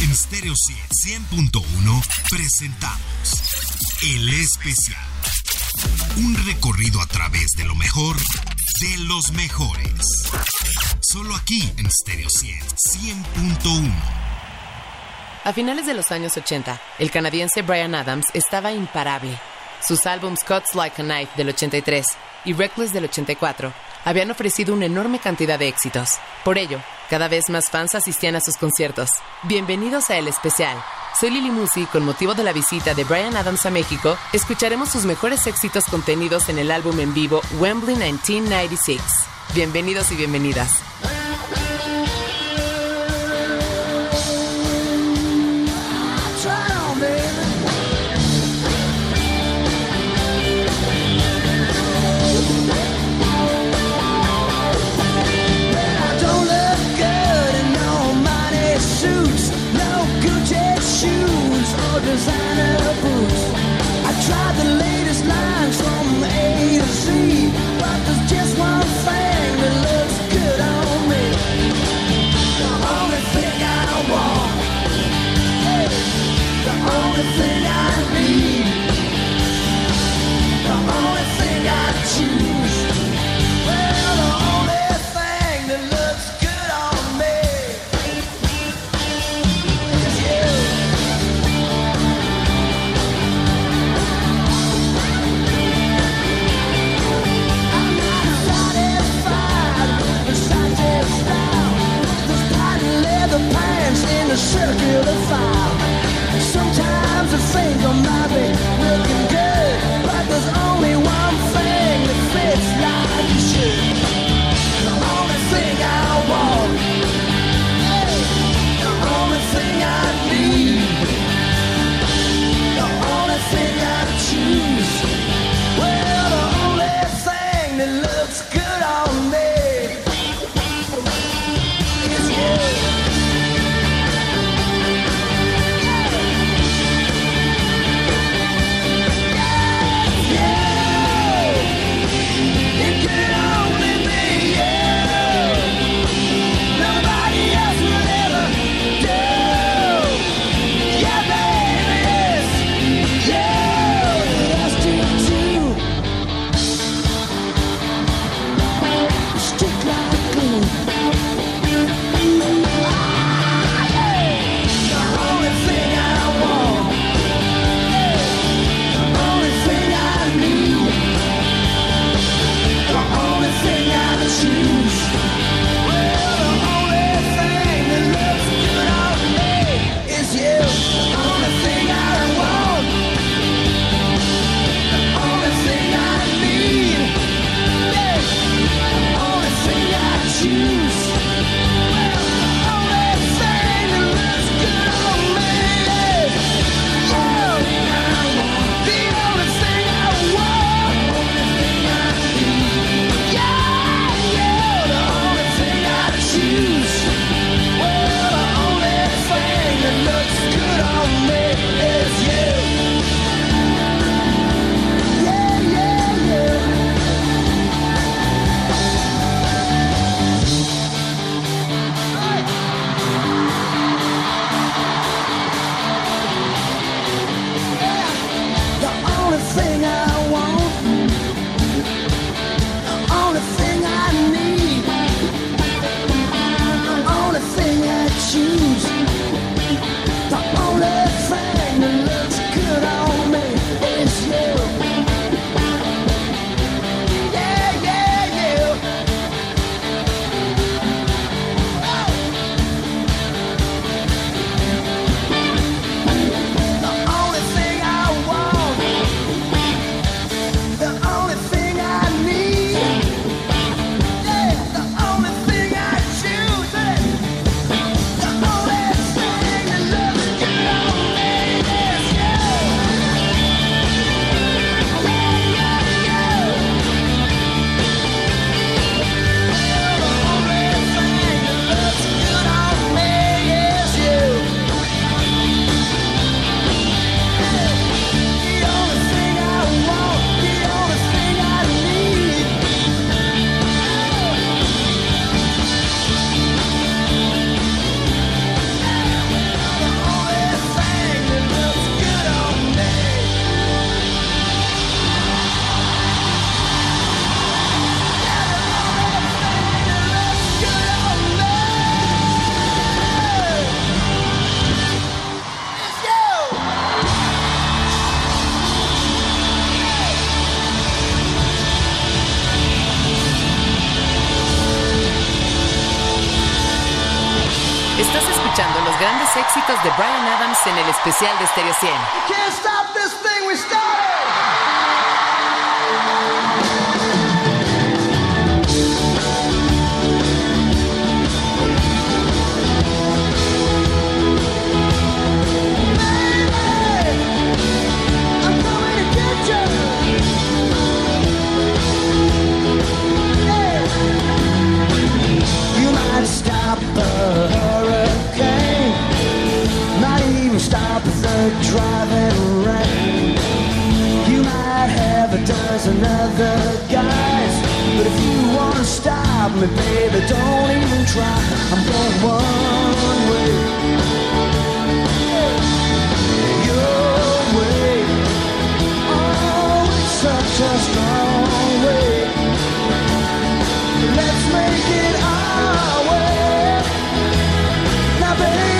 En Stereo 100.1 presentamos El Especial. Un recorrido a través de lo mejor de los mejores. Solo aquí en Stereo 100.1. A finales de los años 80, el canadiense Brian Adams estaba imparable. Sus álbums Cuts Like a Knife del 83 y Reckless del 84 habían ofrecido una enorme cantidad de éxitos. Por ello, cada vez más fans asistían a sus conciertos. Bienvenidos a El Especial. Soy Lili Musi y con motivo de la visita de Brian Adams a México, escucharemos sus mejores éxitos contenidos en el álbum en vivo Wembley 1996. Bienvenidos y bienvenidas. de Brian Adams en el especial de Stereo 100. driving rain. You might have a dozen other guys, but if you wanna stop me, baby, don't even try. I'm going one way. Your way. Oh, it's such a strong way. Let's make it our way. Now, baby.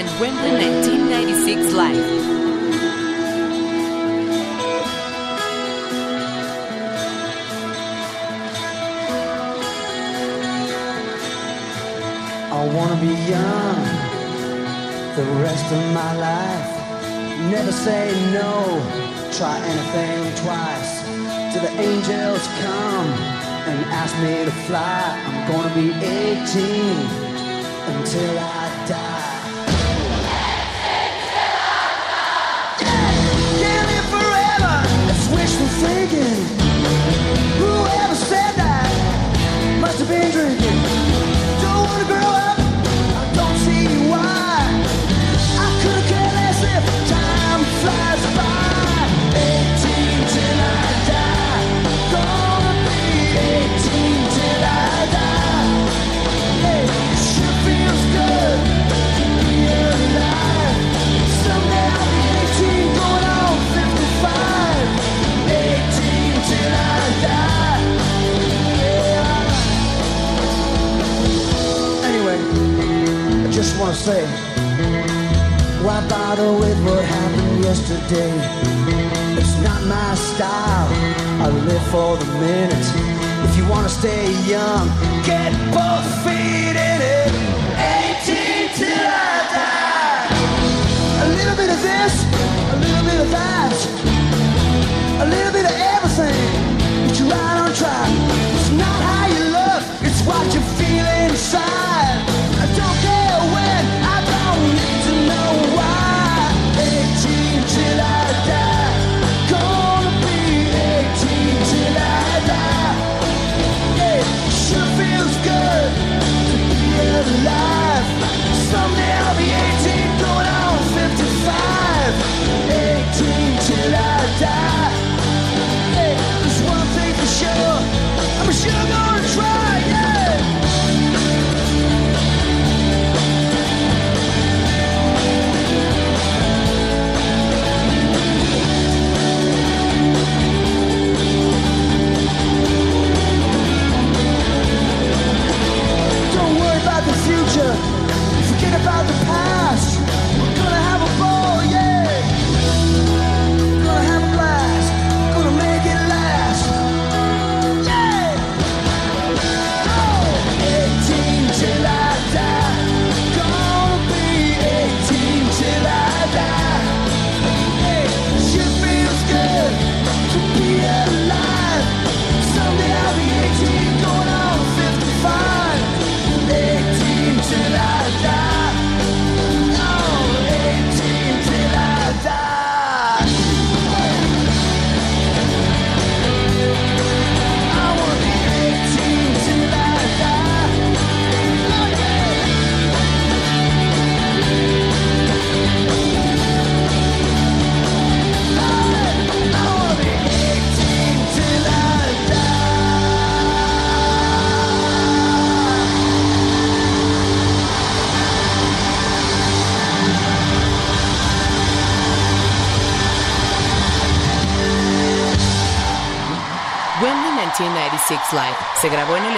En Wembley 1996 Live. I wanna be young the rest of my life. Never say no, try anything twice. Till the angels come and ask me to fly. I'm gonna be 18 until I die. Say. Why bother with what happened yesterday? It's not my style. I live for the minute. If you wanna stay young, get both feet in it. 18 till I die. A little bit of this, a little bit of that, a little bit of everything. But you're right on track. It's not how you look, it's what you feel inside.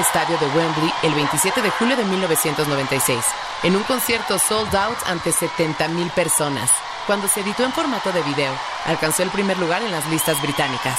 Estadio de Wembley el 27 de julio de 1996, en un concierto sold out ante 70.000 personas. Cuando se editó en formato de video, alcanzó el primer lugar en las listas británicas.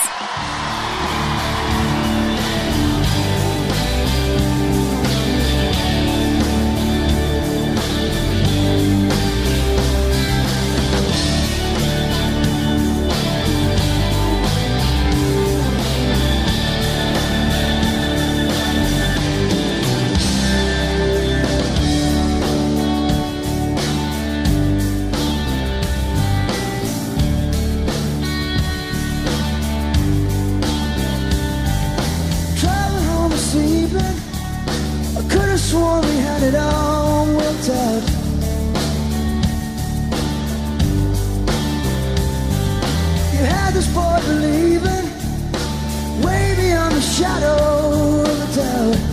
Evening, I could have sworn we had it all worked out. You had this boy believing, way beyond the shadow of a doubt.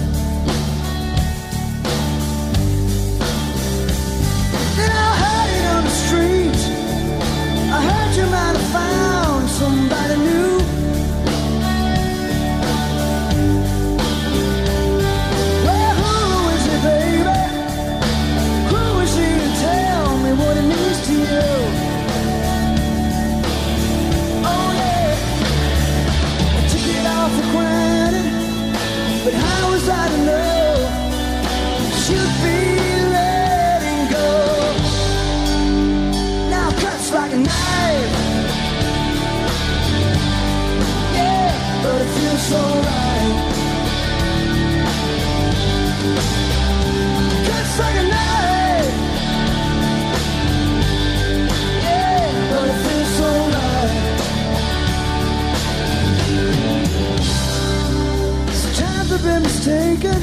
thinking.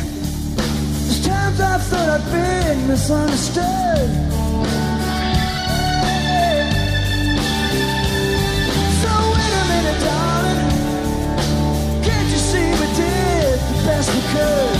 There's times I thought I'd been misunderstood. So wait a minute, darling. Can't you see we did the best we could?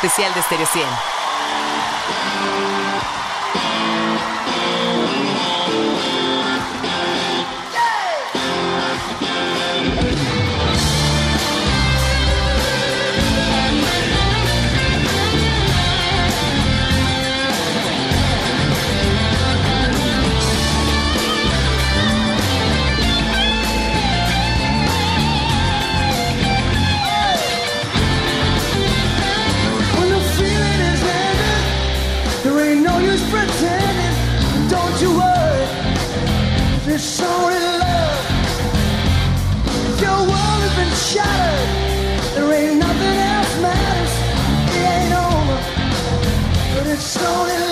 Especial de Stereo 100. stolen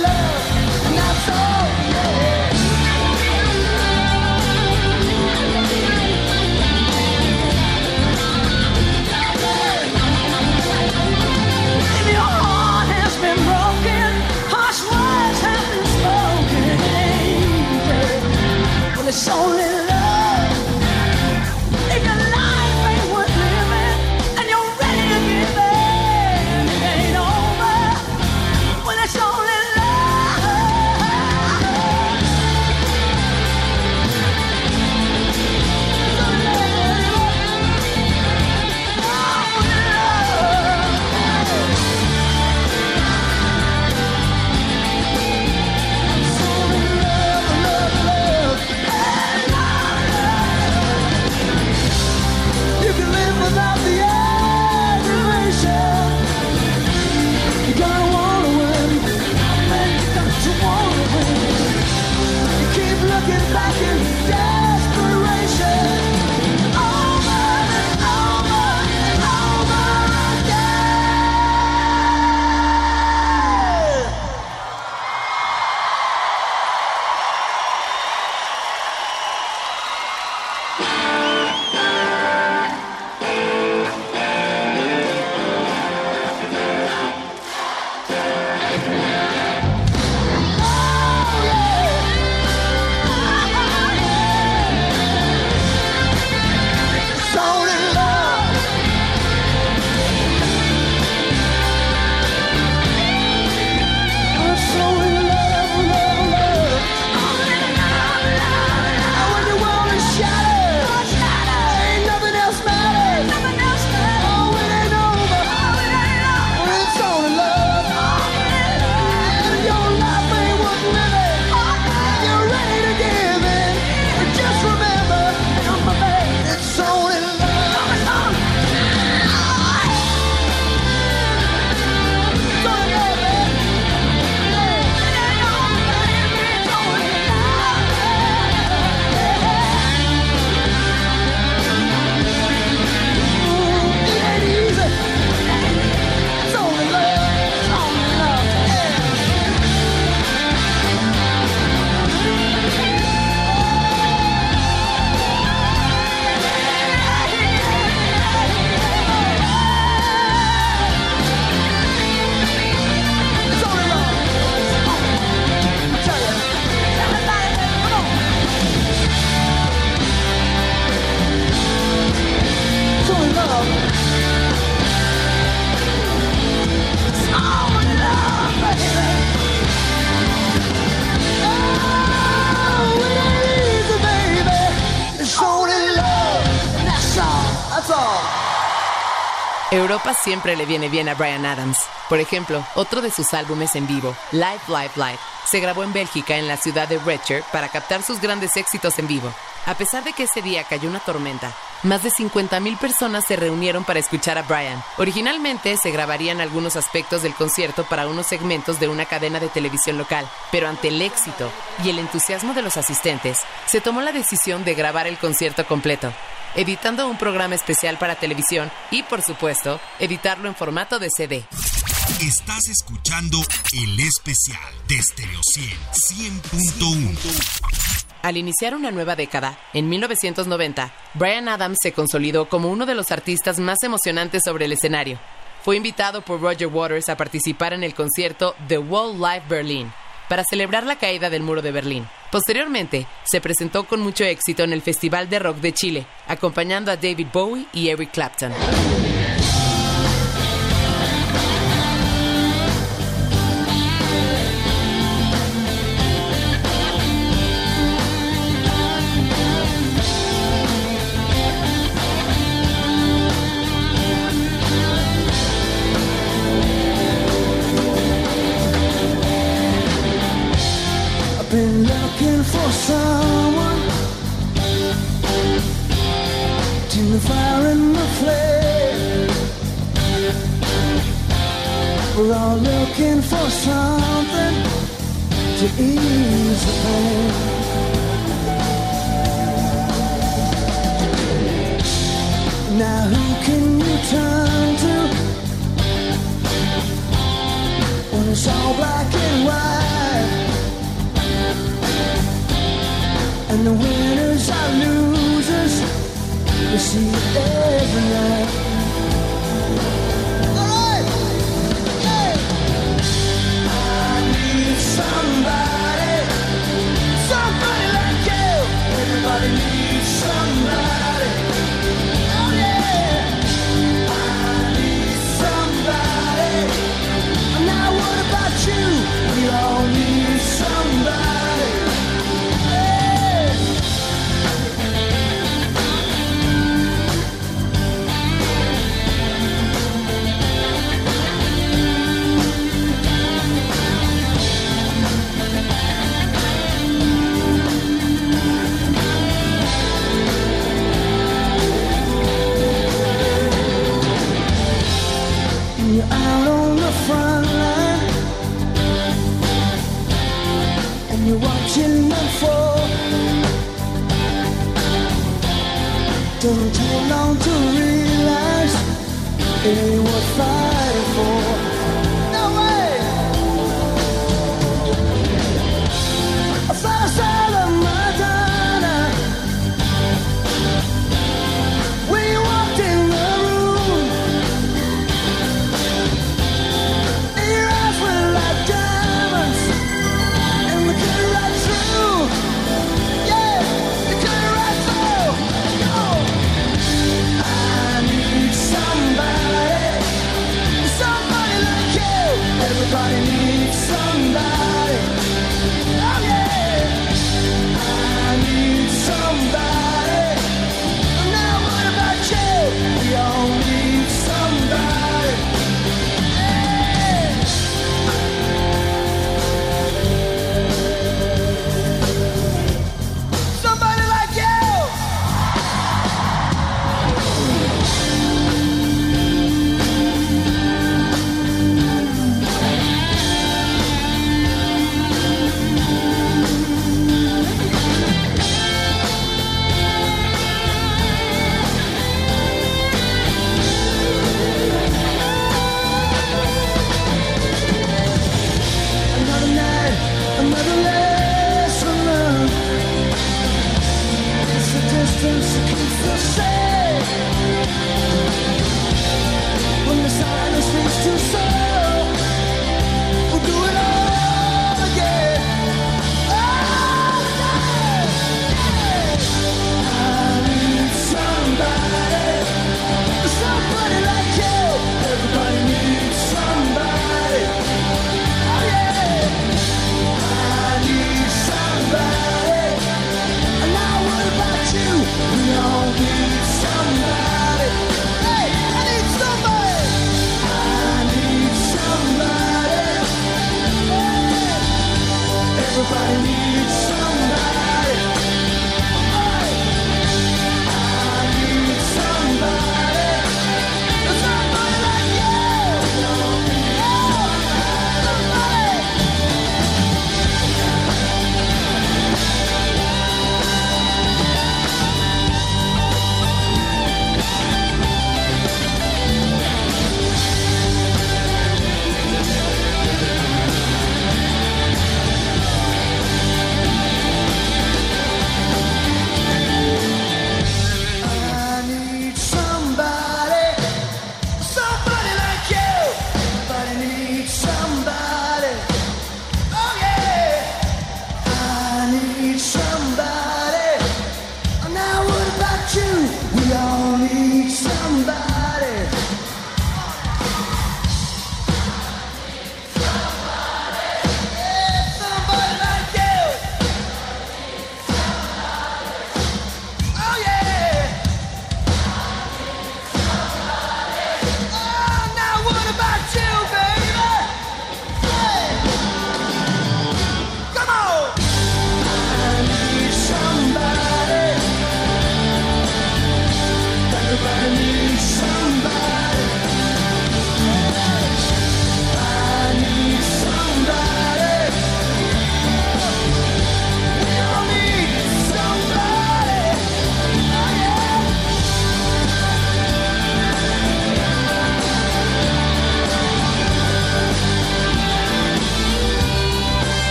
Europa siempre le viene bien a Brian Adams. Por ejemplo, otro de sus álbumes en vivo, Live, Live, Live, se grabó en Bélgica en la ciudad de Retcher para captar sus grandes éxitos en vivo. A pesar de que ese día cayó una tormenta, más de 50.000 personas se reunieron para escuchar a Brian. Originalmente se grabarían algunos aspectos del concierto para unos segmentos de una cadena de televisión local, pero ante el éxito y el entusiasmo de los asistentes, se tomó la decisión de grabar el concierto completo, editando un programa especial para televisión y, por supuesto, editarlo en formato de CD. Estás escuchando el especial de Stereo 100 100.1. Al iniciar una nueva década, en 1990, Brian Adams se consolidó como uno de los artistas más emocionantes sobre el escenario. Fue invitado por Roger Waters a participar en el concierto The Wall Live Berlin para celebrar la caída del muro de Berlín. Posteriormente, se presentó con mucho éxito en el Festival de Rock de Chile, acompañando a David Bowie y Eric Clapton.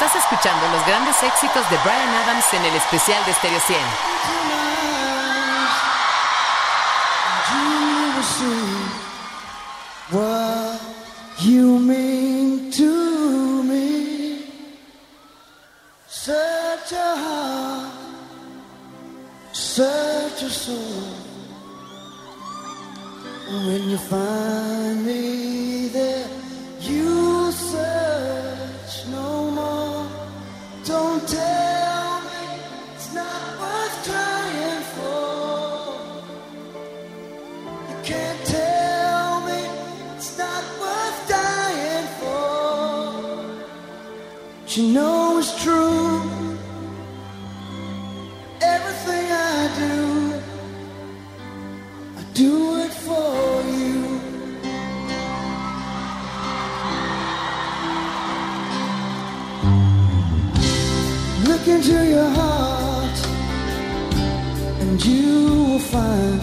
Estás escuchando los grandes éxitos de Brian Adams en el especial de Stereo 100. When you find me there She knows it's true. Everything I do, I do it for you. Look into your heart, and you will find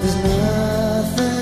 there's nothing.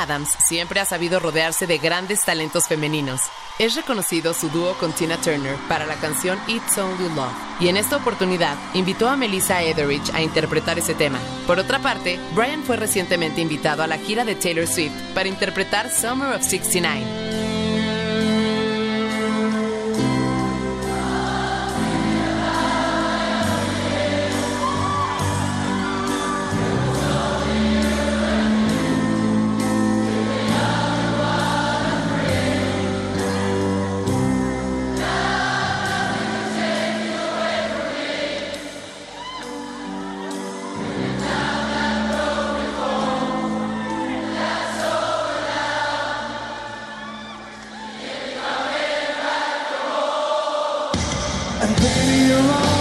Adams siempre ha sabido rodearse de grandes talentos femeninos. Es reconocido su dúo con Tina Turner para la canción It's Only Love, y en esta oportunidad invitó a Melissa Etheridge a interpretar ese tema. Por otra parte, Brian fue recientemente invitado a la gira de Taylor Swift para interpretar Summer of 69. Maybe you're wrong.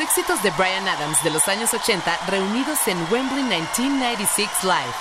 Éxitos de Brian Adams de los años 80 reunidos en Wembley 1996 Live.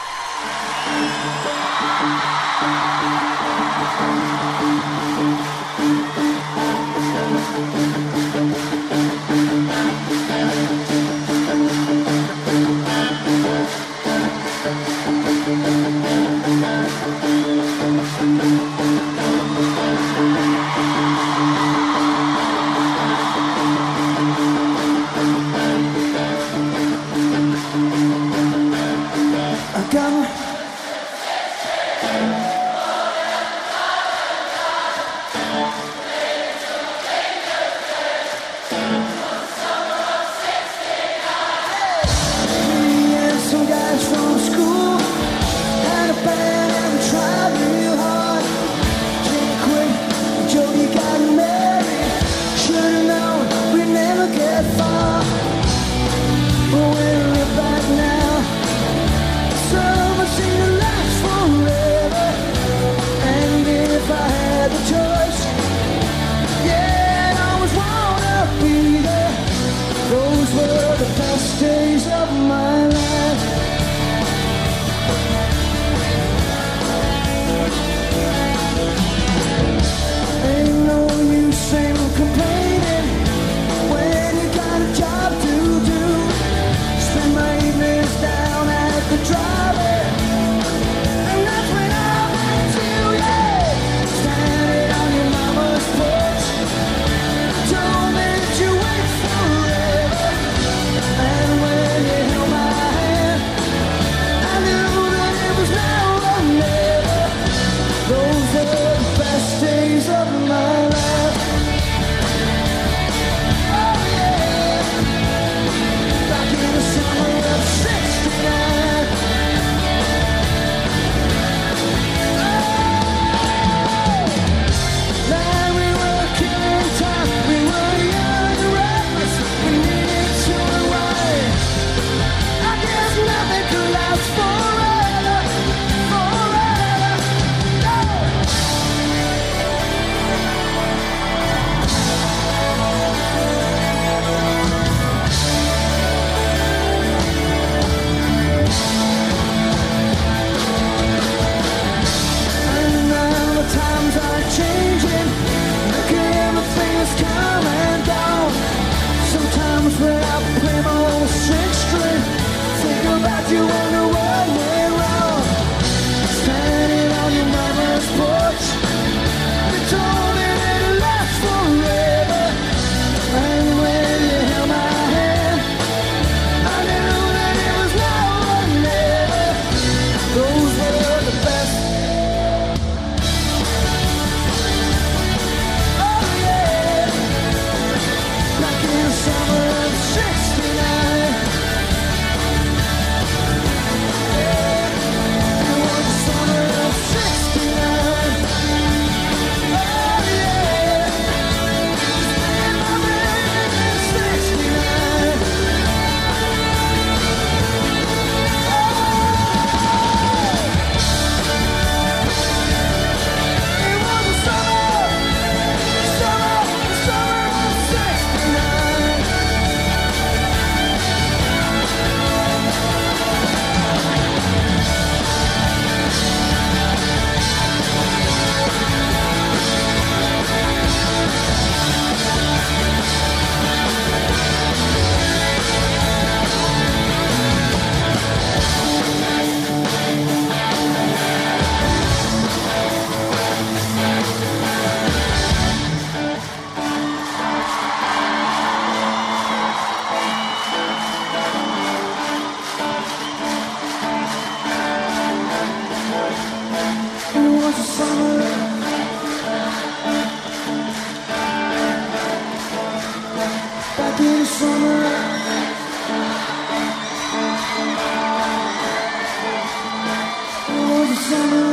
sun.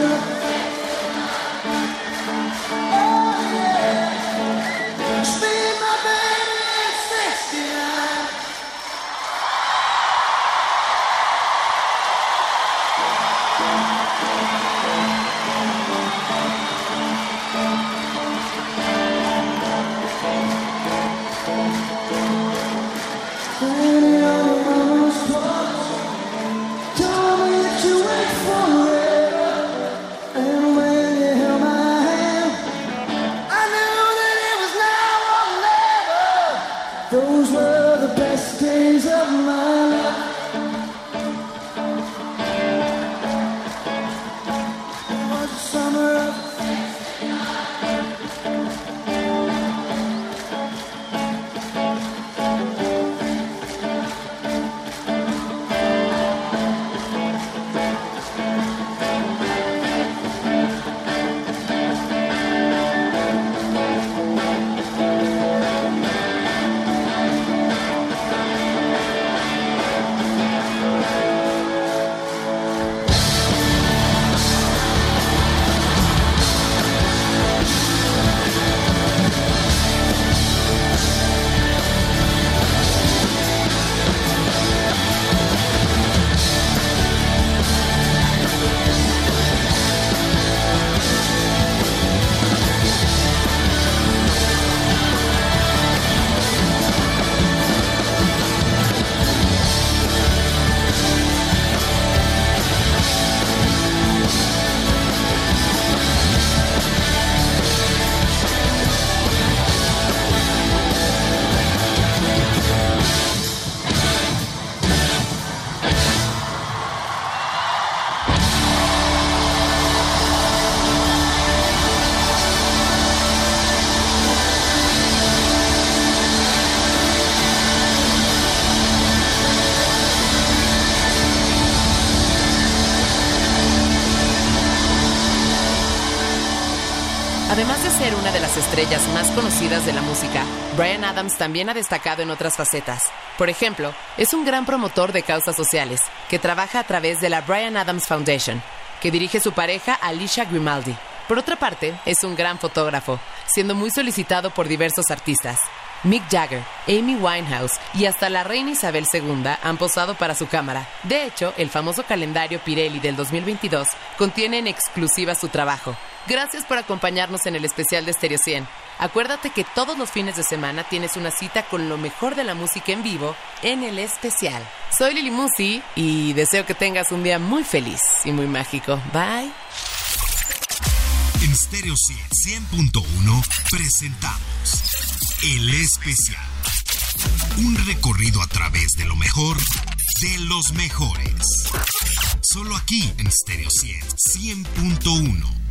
Conocidas de la música, Brian Adams también ha destacado en otras facetas. Por ejemplo, es un gran promotor de causas sociales, que trabaja a través de la Brian Adams Foundation, que dirige su pareja Alicia Grimaldi. Por otra parte, es un gran fotógrafo, siendo muy solicitado por diversos artistas. Mick Jagger, Amy Winehouse y hasta la reina Isabel II han posado para su cámara. De hecho, el famoso calendario Pirelli del 2022 contiene en exclusiva su trabajo. Gracias por acompañarnos en el especial de Stereo 100. Acuérdate que todos los fines de semana tienes una cita con lo mejor de la música en vivo en el especial. Soy Lili Musi y deseo que tengas un día muy feliz y muy mágico. Bye. En Stereo 100.1 presentamos El Especial. Un recorrido a través de lo mejor de los mejores. Solo aquí en Stereo 100.1.